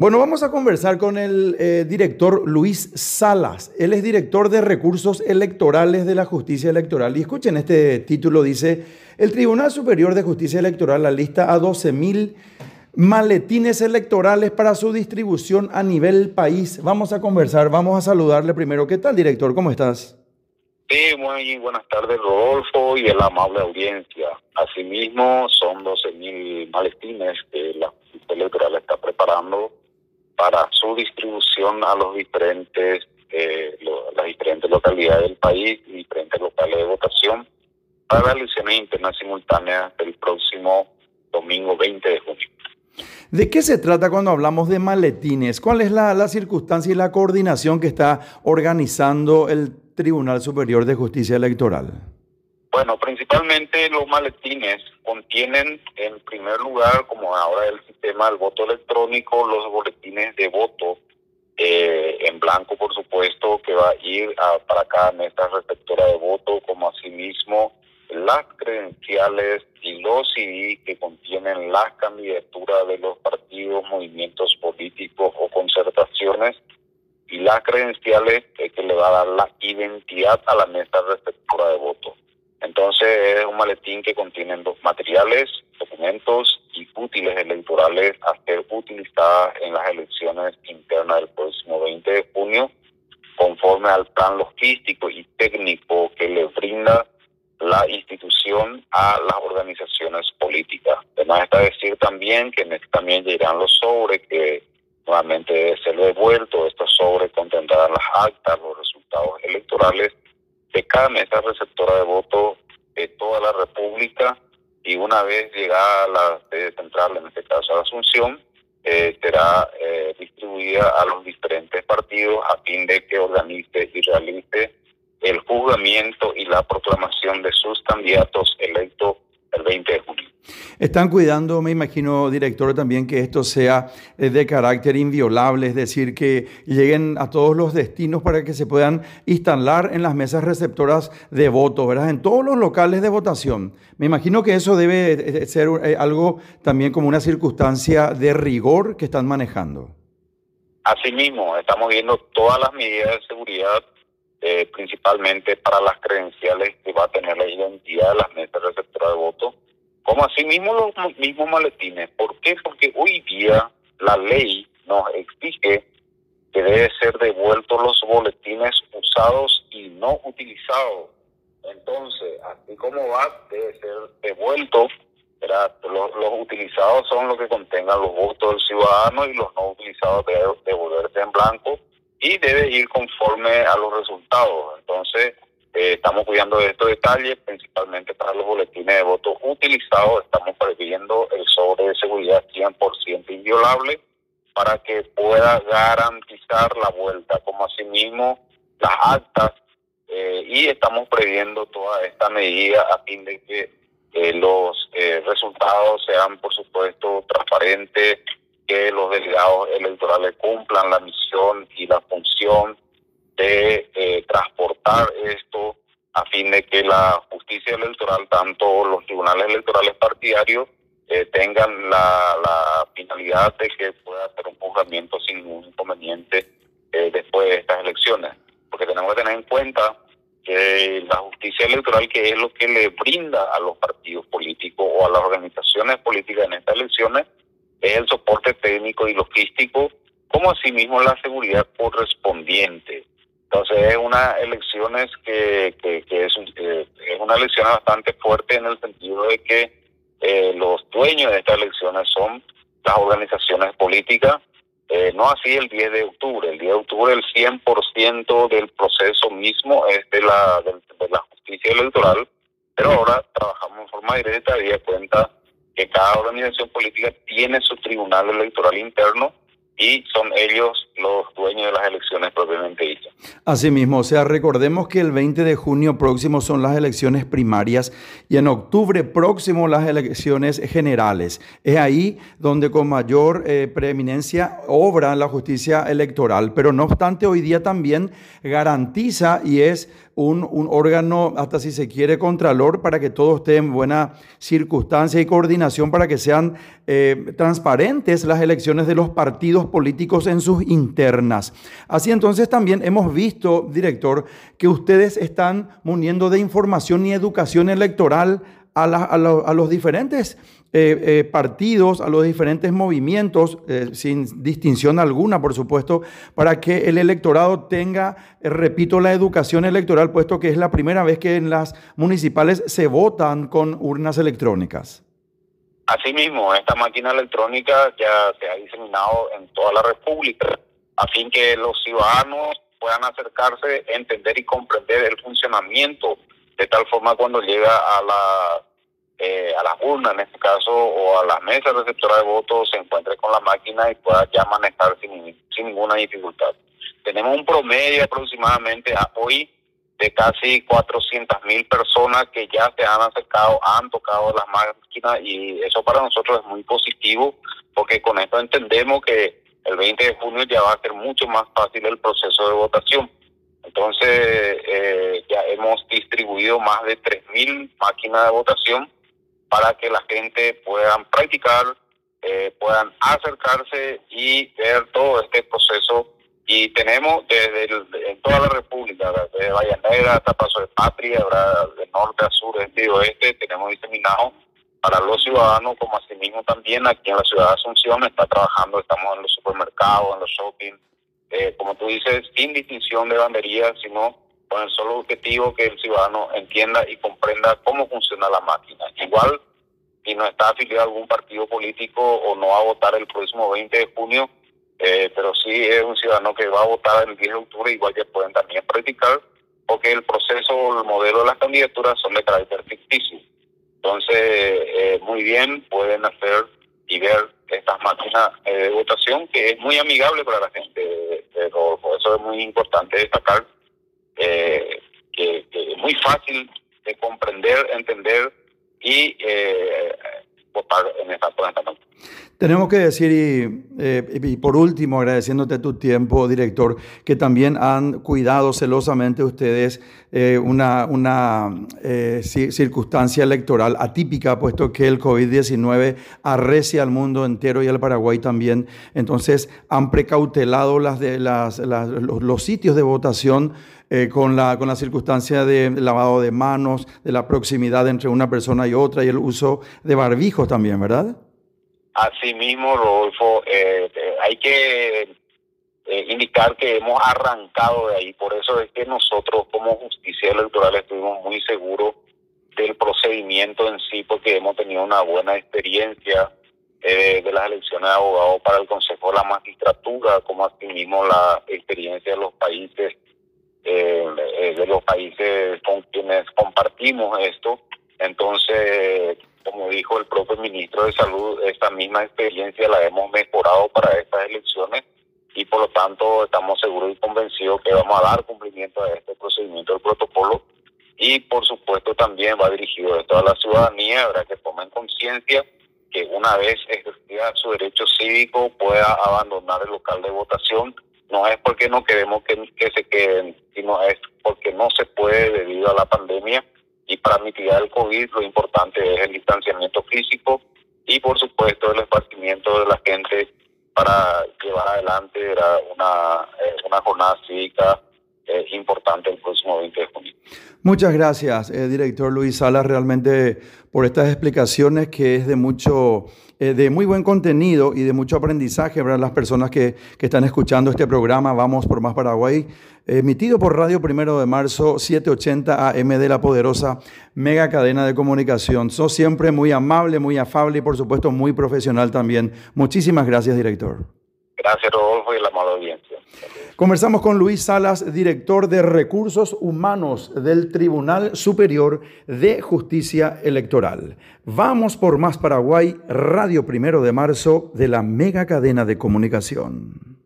Bueno, vamos a conversar con el eh, director Luis Salas. Él es director de recursos electorales de la justicia electoral. Y escuchen, este título dice, el Tribunal Superior de Justicia Electoral alista a 12 mil maletines electorales para su distribución a nivel país. Vamos a conversar, vamos a saludarle primero. ¿Qué tal, director? ¿Cómo estás? Sí, muy buenas tardes, Rodolfo, y el amable audiencia. Asimismo, son 12 mil maletines que la justicia electoral está preparando para su distribución a los diferentes eh, las diferentes localidades del país, diferentes locales de votación para elecciones internas simultáneas del próximo domingo 20 de junio. ¿De qué se trata cuando hablamos de maletines? ¿Cuál es la, la circunstancia y la coordinación que está organizando el Tribunal Superior de Justicia Electoral? Bueno, principalmente los maletines contienen en primer lugar, como ahora el sistema del voto electrónico, los boletines de voto eh, en blanco, por supuesto, que va a ir a, para cada mesa receptora de voto, como asimismo las credenciales y los CD que contienen las candidaturas de los partidos, movimientos políticos o concertaciones y las credenciales que le va a dar la identidad a la mesa receptora de voto. Entonces es un maletín que contiene dos materiales, documentos y útiles electorales a ser utilizadas en las elecciones internas del próximo 20 de junio, conforme al plan logístico y técnico que le brinda la institución a las organizaciones políticas. Además está decir también que también llegarán los sobres que nuevamente debe ser devuelto. Estos sobres contendrán las actas, los resultados electorales de cada mesa receptora de voto de toda la República y una vez llegada la sede central, en este caso a Asunción, eh, será eh, distribuida a los diferentes partidos a fin de que organice y realice el juzgamiento y la proclamación de sus candidatos electos el 20 de. Están cuidando, me imagino, director, también que esto sea eh, de carácter inviolable, es decir, que lleguen a todos los destinos para que se puedan instalar en las mesas receptoras de voto, ¿verdad? En todos los locales de votación. Me imagino que eso debe eh, ser eh, algo también como una circunstancia de rigor que están manejando. Asimismo, estamos viendo todas las medidas de seguridad, principalmente para las credenciales que va a tener la identidad de las mesas receptoras de voto como asimismo los mismos maletines. ¿Por qué? Porque hoy día la ley nos exige que debe ser devueltos los boletines usados y no utilizados. Entonces, así como va, debe ser devuelto. Los, los, utilizados son los que contengan los votos del ciudadano y los no utilizados deben devolverse en blanco y debe ir conforme a los resultados. Entonces, eh, estamos cuidando de estos detalles, principalmente para los boletines de voto utilizados. Estamos previendo el sobre de seguridad 100% inviolable para que pueda garantizar la vuelta, como asimismo las actas. Eh, y estamos previendo toda esta medida a fin de que eh, los resultados sean, por supuesto, transparentes, que los delegados electorales cumplan la misión y la función de eh, transportar esto a fin de que la justicia electoral, tanto los tribunales electorales partidarios, eh, tengan la, finalidad de que pueda hacer un juzgamiento sin ningún inconveniente eh, después de estas elecciones. Porque tenemos que tener en cuenta que la justicia electoral, que es lo que le brinda a los partidos políticos o a las organizaciones políticas en estas elecciones, es el soporte técnico y logístico, como asimismo la seguridad correspondiente. Entonces es una elecciones que, que, es, es una elección bastante fuerte en el sentido de que eh, los dueños de estas elecciones son las organizaciones políticas, eh, no así el 10 de octubre. El 10 de octubre el 100% del proceso mismo es de la, de, la justicia electoral, pero ahora trabajamos en forma directa y de cuenta que cada organización política tiene su tribunal electoral interno y son ellos los dueños de las elecciones propiamente dichas. Asimismo, o sea, recordemos que el 20 de junio próximo son las elecciones primarias y en octubre próximo las elecciones generales. Es ahí donde con mayor eh, preeminencia obra la justicia electoral, pero no obstante hoy día también garantiza y es un, órgano, hasta si se quiere, contralor para que todo esté en buena circunstancia y coordinación para que sean eh, transparentes las elecciones de los partidos políticos en sus Así entonces también hemos visto, director, que ustedes están muniendo de información y educación electoral a, a los diferentes eh, eh, partidos, a los diferentes movimientos, eh, sin distinción alguna, por supuesto, para que el electorado tenga, repito, la educación electoral, puesto que es la primera vez que en las municipales se votan con urnas electrónicas. Asimismo, esta máquina electrónica ya se ha diseminado en toda la República, a fin que los ciudadanos puedan acercarse, entender y comprender el funcionamiento, de tal forma cuando llega a la eh, a las urnas en este caso o a las mesas receptoras de votos se encuentre con la máquina y pueda ya manejar sin, sin ninguna dificultad. Tenemos un promedio aproximadamente a hoy de casi 400 mil personas que ya se han acercado, han tocado las máquinas y eso para nosotros es muy positivo porque con esto entendemos que el 20 de junio ya va a ser mucho más fácil el proceso de votación. Entonces eh, ya hemos distribuido más de 3.000 máquinas de votación para que la gente puedan practicar, eh, puedan acercarse y ver todo este proceso. Y tenemos desde en toda la República, desde Negra hasta Paso de Patria, de norte a sur, este y oeste, tenemos diseminado para los ciudadanos, como asimismo también aquí en la ciudad de Asunción está trabajando, estamos en los supermercados, en los shopping, eh, como tú dices, sin distinción de banderías, sino con el solo objetivo que el ciudadano entienda y comprenda cómo funciona la máquina. Igual, si no está afiliado a algún partido político o no va a votar el próximo 20 de junio, eh, pero sí es un ciudadano que va a votar el 10 de octubre, igual que pueden también practicar, porque el proceso o el modelo de las candidaturas son de carácter ficticio. Entonces, eh, muy bien, pueden hacer y ver estas máquinas eh, de votación, que es muy amigable para la gente. Pero por eso es muy importante destacar eh, que, es muy fácil de comprender, entender y eh, votar en esta. Tenemos que decir, eh, y, por último, agradeciéndote tu tiempo, director, que también han cuidado celosamente ustedes eh, una, una eh, circunstancia electoral atípica, puesto que el COVID-19 arrecia al mundo entero y al Paraguay también. Entonces, han precautelado las de, las, los, sitios de votación. Con, la, con la circunstancia de lavado de manos, de la proximidad entre una persona y otra y el uso de barbijos también, ¿verdad? Asimismo, Rodolfo, eh, eh, hay que eh, indicar que hemos arrancado de ahí. Por eso es que nosotros como justicia electoral estuvimos muy seguros del procedimiento en sí, porque hemos tenido una buena experiencia de las elecciones de abogados para el Consejo de la Magistratura, como asimismo la experiencia de los países, de los países con quienes compartimos esto. Entonces, como dijo el propio ministro de Salud, esta misma experiencia la hemos mejorado para estas elecciones y por lo tanto estamos seguros y convencidos que vamos a dar cumplimiento a este procedimiento del protocolo y por supuesto también va dirigido a toda la ciudadanía, habrá que tomen conciencia que una vez ejercida su derecho cívico pueda abandonar el local de votación. No es porque no queremos que, se queden, sino es porque no se puede debido a la pandemia y para mitigar el COVID lo importante es el distanciamiento físico y por supuesto el esparcimiento de la gente para llevar adelante una, eh, una jornada cívica eh, importante el próximo 20 de junio. Muchas gracias, eh, director Luis Salas, realmente por estas explicaciones que es de mucho, de muy buen contenido y de mucho aprendizaje para las personas que, que están escuchando este programa. Vamos por más Paraguay emitido por Radio Primero de Marzo 780 AM de la poderosa mega cadena de comunicación. Sos siempre muy amable, muy afable y por supuesto muy profesional también. Muchísimas gracias, director. Gracias, Rodolfo, y la mala audiencia. Conversamos con Luis Salas, director de Recursos Humanos del Tribunal Superior de Justicia Electoral. Vamos por más Paraguay, Radio Primero de Marzo de la mega cadena de comunicación.